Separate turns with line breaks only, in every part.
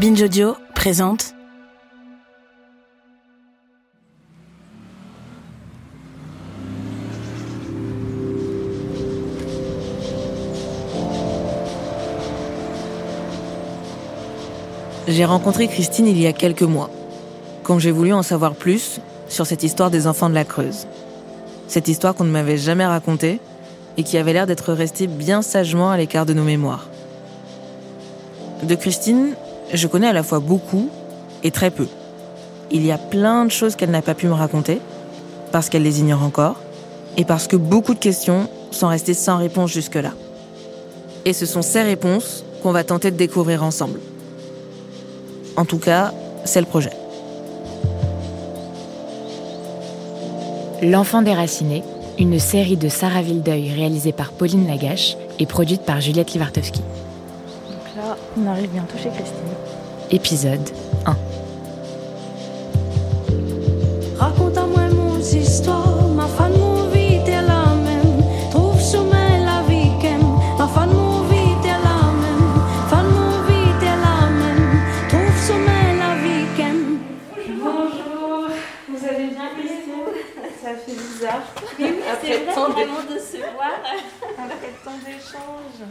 Binge Audio présente J'ai rencontré Christine il y a quelques mois, quand j'ai voulu en savoir plus sur cette histoire des enfants de la Creuse. Cette histoire qu'on ne m'avait jamais racontée et qui avait l'air d'être restée bien sagement à l'écart de nos mémoires. De Christine, je connais à la fois beaucoup et très peu. Il y a plein de choses qu'elle n'a pas pu me raconter, parce qu'elle les ignore encore, et parce que beaucoup de questions sont restées sans réponse jusque-là. Et ce sont ces réponses qu'on va tenter de découvrir ensemble. En tout cas, c'est le projet.
L'enfant déraciné, une série de Sarah Vildeuil réalisée par Pauline Lagache et produite par Juliette Livartowski.
Donc là, on arrive bientôt chez Christine.
Épisode 1.
Raconte-moi mon histoire, ma fan mon vie t'es la même. Trouve sommeil la vie qu'aime, ma fan mon vie t'es la même. Fan mon vie t'es la même. Trouve sommeil la vie qu'aime.
Bonjour, vous allez bien Christine? Ça fait bizarre.
C'est vrai vraiment de se voir.
Après tant d'échanges.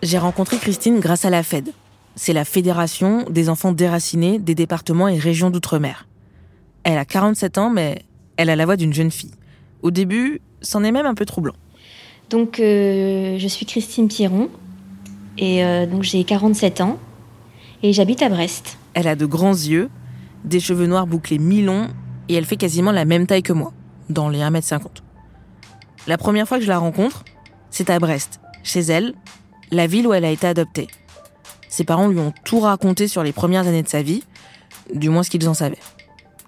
J'ai rencontré Christine grâce à la FED. C'est la Fédération des enfants déracinés des départements et régions d'outre-mer. Elle a 47 ans, mais elle a la voix d'une jeune fille. Au début, c'en est même un peu troublant.
Donc, euh, je suis Christine Pierron et euh, donc j'ai 47 ans et j'habite à Brest.
Elle a de grands yeux, des cheveux noirs bouclés mi-longs, et elle fait quasiment la même taille que moi, dans les 1m50. La première fois que je la rencontre, c'est à Brest, chez elle, la ville où elle a été adoptée. Ses parents lui ont tout raconté sur les premières années de sa vie, du moins ce qu'ils en savaient.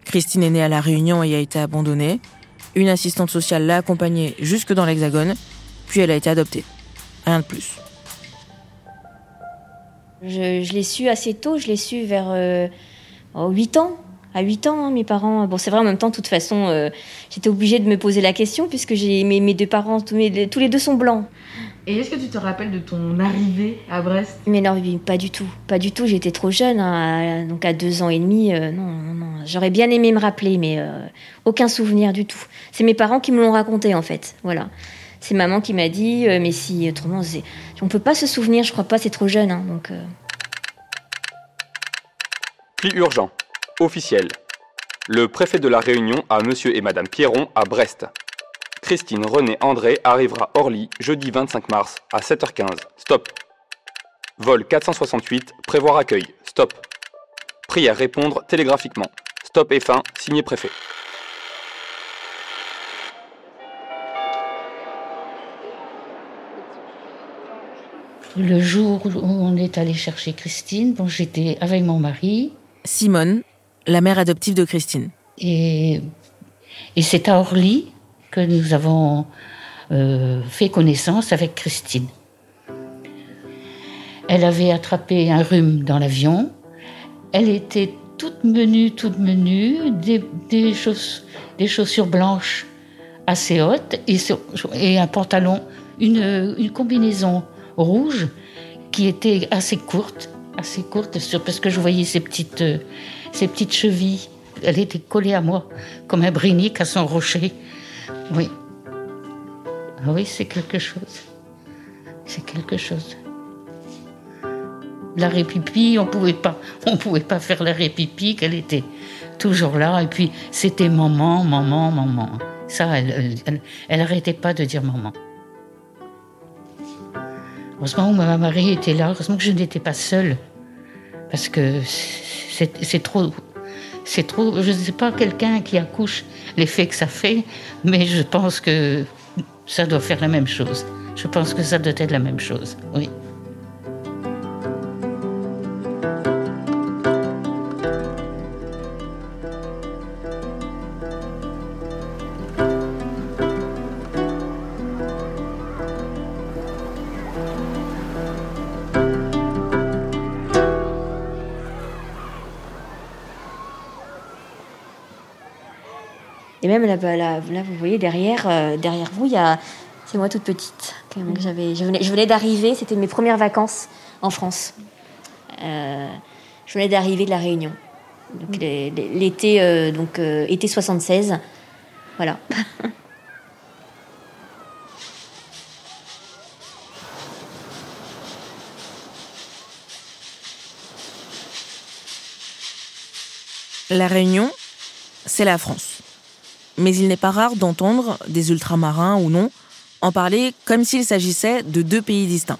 Christine est née à La Réunion et a été abandonnée. Une assistante sociale l'a accompagnée jusque dans l'Hexagone, puis elle a été adoptée. Rien de plus.
Je, l'ai su assez tôt, je l'ai su vers euh, oh, 8 ans. À 8 ans, hein, mes parents. Bon, c'est vrai, en même temps, de toute façon, euh, j'étais obligée de me poser la question puisque j'ai mes, deux parents, tous les deux sont blancs.
Et est-ce que tu te rappelles de ton arrivée à Brest?
Mais non, pas du tout. Pas du tout. J'étais trop jeune, hein, à- donc à deux ans et demi. euh, non, non, non. J'aurais bien aimé me rappeler, mais euh, aucun souvenir du tout. C'est mes parents qui me l'ont raconté, en fait. Voilà. C'est maman qui m'a dit, euh, mais si, autrement, c'est- on peut pas se souvenir, je crois pas, c'est trop jeune. hein, donc, euh,
Pli urgent. Officiel. Le préfet de la Réunion a monsieur et madame Pierron à Brest. Christine René André arrivera à Orly jeudi 25 mars à 7h15. Stop. Vol 468, prévoir accueil. Stop. Prie à répondre télégraphiquement. Stop et fin, signé préfet.
Le jour où on est allé chercher Christine, bon, j'étais avec mon mari
Simone, la mère adoptive de Christine.
et, et c'est à Orly que nous avons euh, fait connaissance avec Christine. Elle avait attrapé un rhume dans l'avion. Elle était toute menue, toute menue, des, des, chauss- des chaussures blanches assez hautes et, un pantalon, une, une combinaison rouge qui était assez courte, assez courte parce que je voyais ses petites, euh, ses petites chevilles. Elle était collée à moi comme un brinique à son rocher. Oui. Ah oui, c'est quelque chose. C'est quelque chose. L'arrêt pipi, on pouvait pas, on pouvait pas faire l'arrêt pipi, qu'elle était toujours là. Et puis c'était maman, maman, maman. Ça, elle, elle, elle, elle arrêtait pas de dire maman. Heureusement que ma mari était là, heureusement que je n'étais pas seule. Parce que c'est trop. C'est trop. Je ne sais pas quelqu'un qui accouche l'effet que ça fait, mais je pense que Ça doit faire la même chose. Je pense que ça doit être la même chose, oui.
Et même là, là, là, vous voyez derrière, euh, derrière vous, il y a, c'est moi toute petite. quand même, que J'avais, je venais, je venais d'arriver. C'était mes premières vacances en France. Euh, je venais d'arriver de la Réunion. Donc les- l'été, euh, donc euh, été 76. Voilà.
La Réunion, c'est la France. Mais il n'est pas rare d'entendre des ultramarins ou non en parler comme s'il s'agissait de deux pays distincts,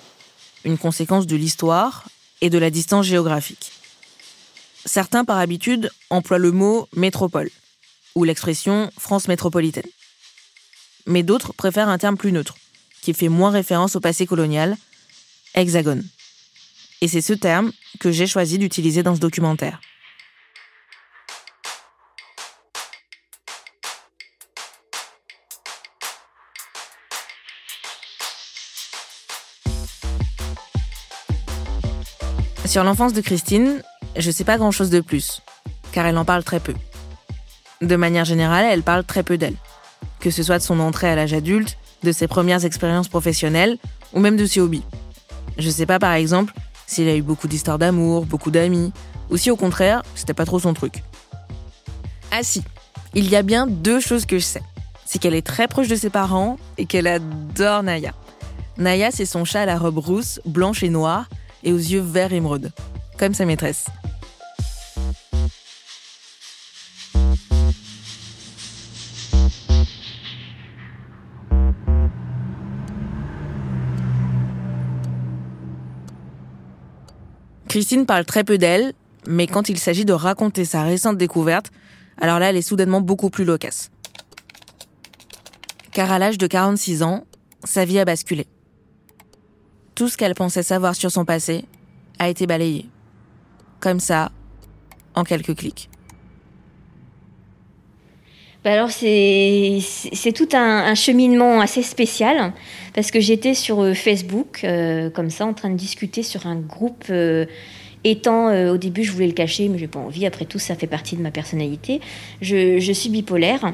une conséquence de l'histoire et de la distance géographique. Certains, par habitude, emploient le mot métropole ou l'expression France métropolitaine. Mais d'autres préfèrent un terme plus neutre, qui fait moins référence au passé colonial, hexagone. Et c'est ce terme que j'ai choisi d'utiliser dans ce documentaire. Sur l'enfance de Christine, je sais pas grand-chose de plus, car elle en parle très peu. De manière générale, elle parle très peu d'elle, que ce soit de son entrée à l'âge adulte, de ses premières expériences professionnelles, ou même de ses hobbies. Je sais pas par exemple s'il a eu beaucoup d'histoires d'amour, beaucoup d'amis, ou si au contraire, c'était pas trop son truc. Ah si, il y a bien deux choses que je sais. C'est qu'elle est très proche de ses parents et qu'elle adore Naya. Naya, c'est son chat à la robe rousse, blanche et noire, et aux yeux verts émeraude, comme sa maîtresse. Christine parle très peu d'elle, mais quand il s'agit de raconter sa récente découverte, alors là, elle est soudainement beaucoup plus loquace. Car à l'âge de 46 ans, sa vie a basculé. Tout ce qu'elle pensait savoir sur son passé a été balayé. Comme ça, en quelques clics.
Bah alors c'est tout un, cheminement assez spécial parce que j'étais sur euh, Facebook euh, comme ça en train de discuter sur un groupe euh, étant au début je voulais le cacher mais j'ai pas envie après tout ça fait partie de ma personnalité je, je suis bipolaire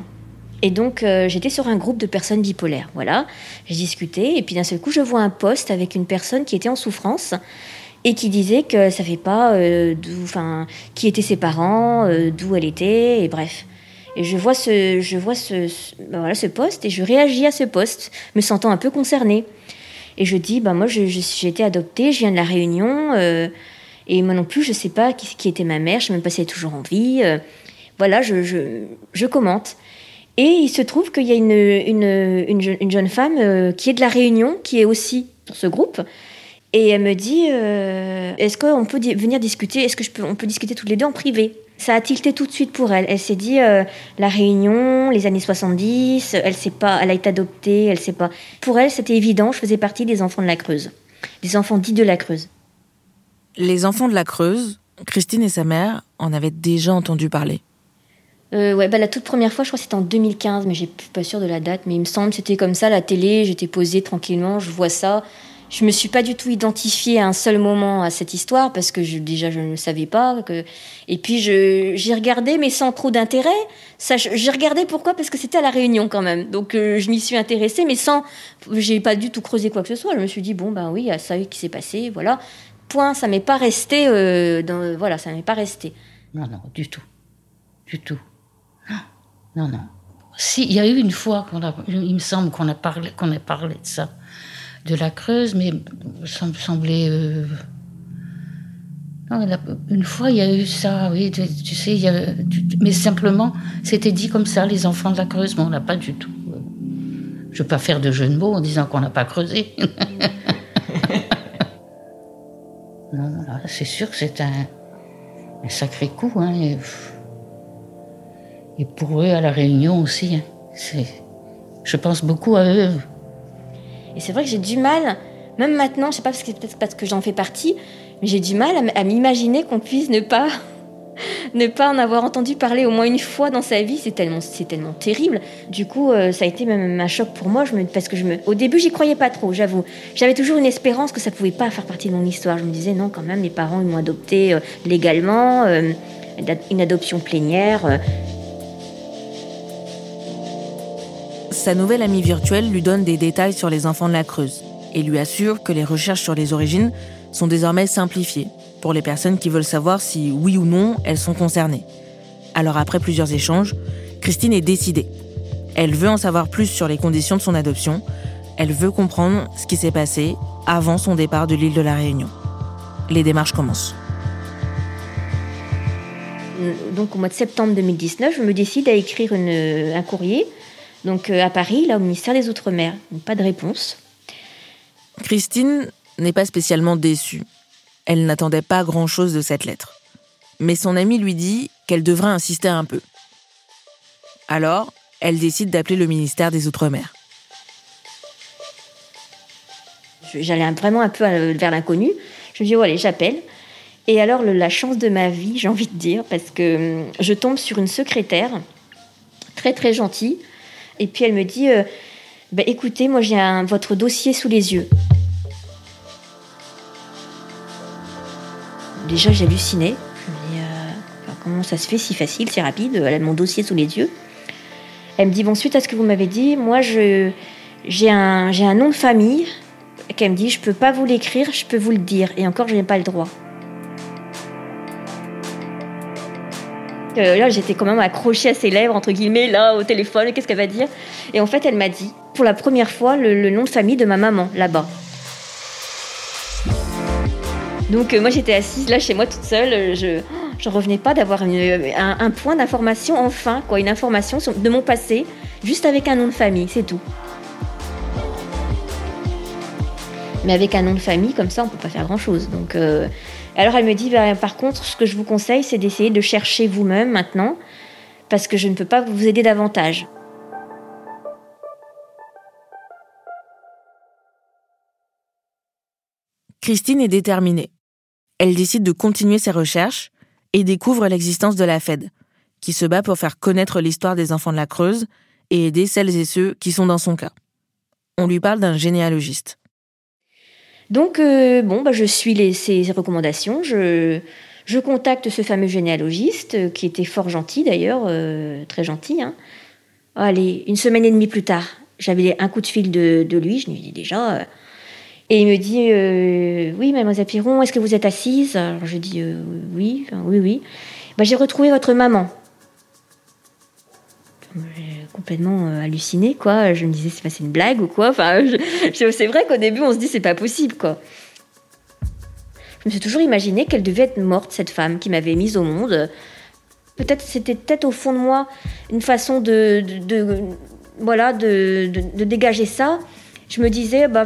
et donc euh, j'étais sur un groupe de personnes bipolaires voilà j'ai discuté et puis d'un seul coup je vois un post avec une personne qui était en souffrance et qui disait que ça fait pas euh, enfin qui étaient ses parents euh, d'où elle était et bref et je vois ce, je vois ce, ben voilà, ce poste et je réagis à ce poste, me sentant un peu concernée. Et je dis, bah moi, j'ai été adoptée, je viens de la Réunion, et moi non plus, je sais pas qui, qui était ma mère, je sais même pas si elle est toujours en vie. voilà, je, je commente. Et il se trouve qu'il y a une, une, une, une jeune femme euh, qui est de la Réunion, qui est aussi dans ce groupe. Et elle me dit, euh, est-ce qu'on peut venir discuter, est-ce que peut discuter toutes les deux en privé? Ça a tilté tout de suite pour elle. Elle s'est dit, euh, la Réunion, les années 70, elle sait pas, elle a été adoptée, elle sait pas. Pour elle, c'était évident, je faisais partie des enfants de la Creuse, des enfants dits de la Creuse.
Les enfants de la Creuse, Christine et sa mère en avaient déjà entendu parler.
Euh, ouais, bah, la toute première fois, je crois que c'était en 2015, mais je suis pas sûre de la date, mais il me semble c'était comme ça, la télé, j'étais posée tranquillement, je vois ça. Je me suis pas du tout identifiée à un seul moment à cette histoire parce que je, déjà je ne le savais pas. Que... Et puis j'ai regardé, mais sans trop d'intérêt. J'ai regardé pourquoi? Parce que c'était à la Réunion quand même. Donc euh, je m'y suis intéressée, mais sans, j'ai pas du tout creusé quoi que ce soit. Je me suis dit bon ben oui, il y a ça qui s'est passé, voilà. Point. Ça m'est pas resté. euh, dans, voilà, ça m'est pas resté.
Non, non, du tout. Du tout. Non, non. Si, il y a eu une fois qu'on a, il me semble qu'on a parlé, qu'on a parlé de ça, de la Creuse, mais ça me semblait. euh, non, une fois, il y a eu ça, oui, tu, sais, il y a, mais simplement, c'était dit comme ça, les enfants de la Creuse, mais on n'a pas du tout. euh, Je ne veux pas faire de jeu de mots en disant qu'on n'a pas creusé. non, non, c'est sûr que c'est un, sacré coup, hein. Et pour eux, à La Réunion aussi, hein, je pense beaucoup à eux.
Et c'est vrai que j'ai du mal, même maintenant, je sais pas, c'est peut-être parce que j'en fais partie, mais j'ai du mal à m'imaginer qu'on puisse ne pas ne pas en avoir entendu parler au moins une fois dans sa vie, c'est tellement, c'est tellement terrible. Du coup, euh, ça a été même un choc pour moi, je me, parce que je me, au début, j'y croyais pas trop, j'avoue. J'avais toujours une espérance que ça pouvait pas faire partie de mon histoire. Je me disais non, quand même, mes parents ils m'ont adopté euh, légalement, euh, une adoption plénière.
Sa nouvelle amie virtuelle lui donne des détails sur les enfants de la Creuse et lui assure que les recherches sur les origines sont désormais simplifiées pour les personnes qui veulent savoir si oui ou non elles sont concernées. Alors après plusieurs échanges, Christine est décidée. Elle veut en savoir plus sur les conditions de son adoption. Elle veut comprendre ce qui s'est passé avant son départ de l'île de la Réunion. Les démarches commencent.
Donc au mois de septembre 2019, je me décide à écrire un courrier donc euh, à Paris, là au ministère des Outre-mer. Pas de réponse.
Christine n'est pas spécialement déçue. Elle n'attendait pas grand-chose de cette lettre. Mais son amie lui dit qu'elle devrait insister un peu. Alors, elle décide d'appeler le ministère des Outre-mer.
J'allais vraiment un peu vers l'inconnu. Je me dis, oh, allez, j'appelle. Et alors, la chance de ma vie, j'ai envie de dire, parce que hum, je tombe sur une secrétaire très très gentille. Et puis elle me dit, euh, bah, écoutez, moi j'ai votre dossier sous les yeux. déjà j'hallucinais. Je euh, comment ça se fait si facile, si rapide Elle a mon dossier sous les yeux. Elle me dit, bon, suite à ce que vous m'avez dit, moi je, j'ai, un, j'ai un nom de famille qu'elle me dit, je peux pas vous l'écrire, je peux vous le dire. Et encore, je n'ai pas le droit. Euh, là, j'étais quand même accrochée à ses lèvres, entre guillemets, là, au téléphone, qu'est-ce qu'elle va dire? Et en fait, elle m'a dit, pour la première fois, le nom de famille de ma maman, là-bas. Donc euh, moi j'étais assise là chez moi toute seule, euh, je je revenais pas d'avoir un, point d'information enfin, quoi, une information de mon passé, juste avec un nom de famille, c'est tout. Mais avec un nom de famille comme ça, on peut pas faire grand chose. Donc alors elle me dit bah, par contre, ce que je vous conseille, c'est d'essayer de chercher vous-même maintenant, parce que je ne peux pas vous aider davantage.
Christine est déterminée elle décide de continuer ses recherches et découvre l'existence de la Fed, qui se bat pour faire connaître l'histoire des enfants de la Creuse et aider celles et ceux qui sont dans son cas. On lui parle d'un généalogiste.
Donc, euh, bon, bah, je suis les, ses recommandations. Je, je contacte ce fameux généalogiste, euh, qui était fort gentil d'ailleurs, euh, très gentil. Hein. Allez, une semaine et demie plus tard, j'avais un coup de fil de, lui. Je lui dis déjà, et il me dit Oui, mademoiselle Piron, est-ce que vous êtes assise? Alors je dis Oui, oui, oui. Bah, j'ai retrouvé votre maman. Complètement euh, halluciné, quoi. Je me disais C'est une blague ou quoi? Enfin, c'est vrai qu'au début, on se dit C'est pas possible, quoi. Je me suis toujours imaginé qu'elle devait être morte, cette femme qui m'avait mise au monde. Peut-être, c'était peut-être au fond de moi une façon de, de, voilà, de, dégager ça je me disais, bah,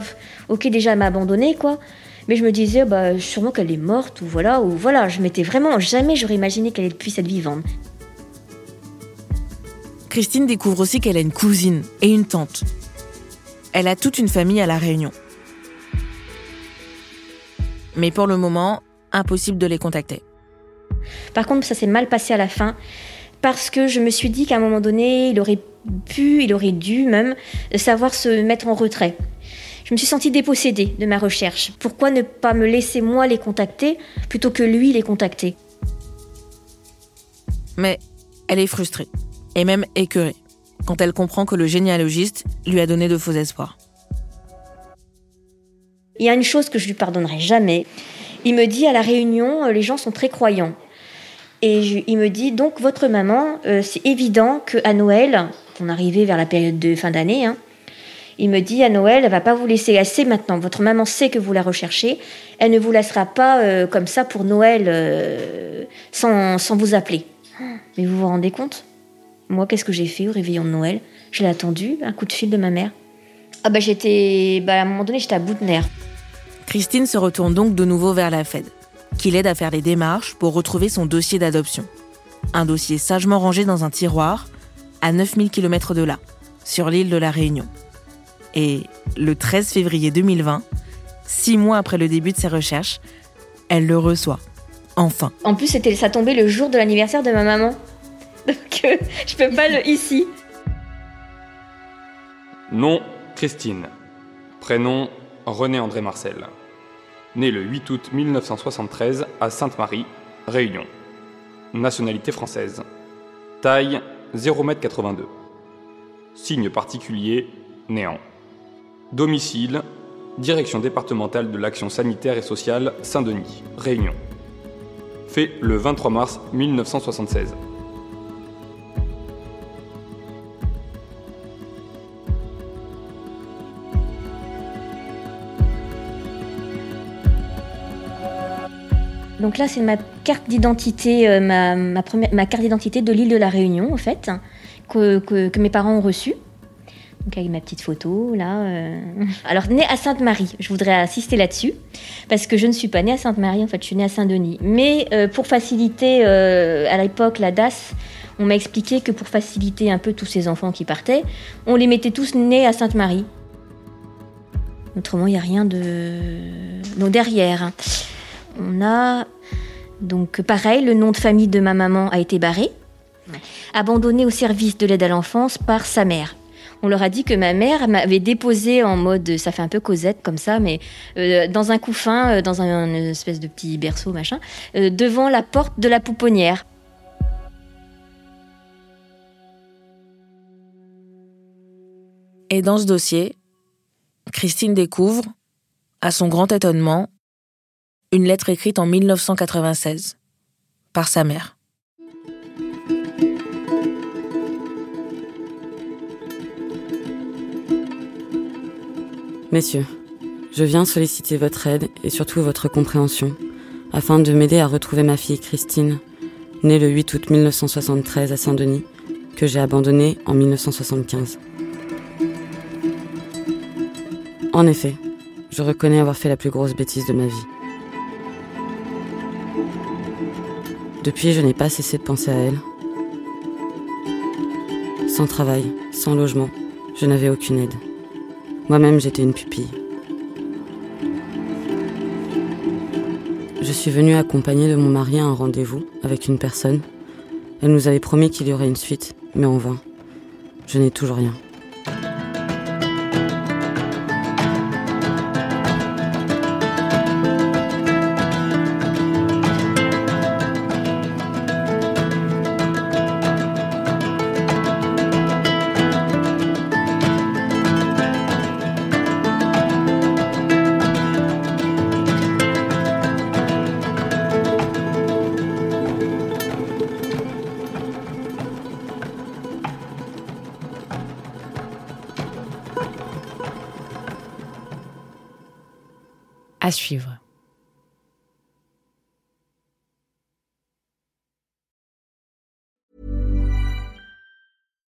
ok, déjà, elle m'a quoi. Mais je me disais, bah, sûrement qu'elle est morte, ou voilà, ou voilà. Je m'étais vraiment, jamais j'aurais imaginé qu'elle puisse être vivante.
Christine découvre aussi qu'elle a une cousine et une tante. Elle a toute une famille à La Réunion. Mais pour le moment, impossible de les contacter.
Par contre, ça s'est mal passé à la fin parce que je me suis dit qu'à un moment donné, il aurait pu, il aurait dû même savoir se mettre en retrait. Je me suis sentie dépossédée de ma recherche. Pourquoi ne pas me laisser moi les contacter plutôt que lui les contacter?
Mais elle est frustrée et même écœurée quand elle comprend que le généalogiste lui a donné de faux espoirs.
Il y a une chose que je lui pardonnerai jamais. Il me dit à la réunion, les gens sont très croyants. Et il me dit donc votre maman, euh, c'est évident qu'à Noël, on arrivait vers la période de fin d'année, hein, il me dit à Noël, elle va pas vous laisser assez maintenant. Votre maman sait que vous la recherchez, elle ne vous laissera pas euh, comme ça pour Noël euh, sans, sans, vous appeler. Mais vous vous rendez compte? Moi, qu'est-ce que j'ai fait au réveillon de Noël? Je l'ai attendu, un coup de fil de ma mère. Ah bah j'étais, bah à un moment donné, j'étais à bout de nerfs.
Christine se retourne donc de nouveau vers la Fed qui l'aide à faire les démarches pour retrouver son dossier d'adoption. Un dossier sagement rangé dans un tiroir, à 9000 km de là, sur l'île de la Réunion. Et le 13 février 2020, six mois après le début de ses recherches, elle le reçoit. Enfin.
En plus, c'était, ça tombait le jour de l'anniversaire de ma maman. Donc, euh, je peux pas le ici.
Nom Christine. Prénom René André Marcel. Né le 8 août 1973 à Sainte-Marie, Réunion. Nationalité française. Taille 0,82 m. Signe particulier néant. Domicile Direction départementale de l'action sanitaire et sociale Saint-Denis, Réunion. Fait le 23 mars 1976.
Donc là, c'est ma carte d'identité, euh, ma, carte d'identité de l'île de la Réunion, en fait, que, mes parents ont reçue. Donc avec ma petite photo, là. euh. Alors, née à Sainte-Marie, je voudrais insister là-dessus, parce que je ne suis pas née à Sainte-Marie, en fait, je suis née à Saint-Denis. Mais euh, pour faciliter, à l'époque, la DAS, on m'a expliqué que pour faciliter un peu tous ces enfants qui partaient, on les mettait tous nés à Sainte-Marie. Autrement, il n'y a rien de... Donc derrière. On a... Donc pareil, le nom de famille de ma maman a été barré, abandonné au service de l'aide à l'enfance par sa mère. On leur a dit que ma mère m'avait déposé en mode, ça fait un peu Cosette comme ça, mais euh, dans un couffin, euh, dans un, une espèce de petit berceau machin, euh, devant la porte de la pouponnière.
Et dans ce dossier, Christine découvre, à son grand étonnement, une lettre écrite en 1996 par sa mère.
Messieurs, je viens solliciter votre aide et surtout votre compréhension afin de m'aider à retrouver ma fille Christine, née le 8 août 1973 à Saint-Denis, que j'ai abandonnée en 1975. En effet, je reconnais avoir fait la plus grosse bêtise de ma vie. Depuis, je n'ai pas cessé de penser à elle. Sans travail, sans logement, je n'avais aucune aide. Moi-même, j'étais une pupille. Je suis venue accompagnée de mon mari à un rendez-vous avec une personne. Elle nous avait promis qu'il y aurait une suite, mais en vain. Je n'ai toujours rien.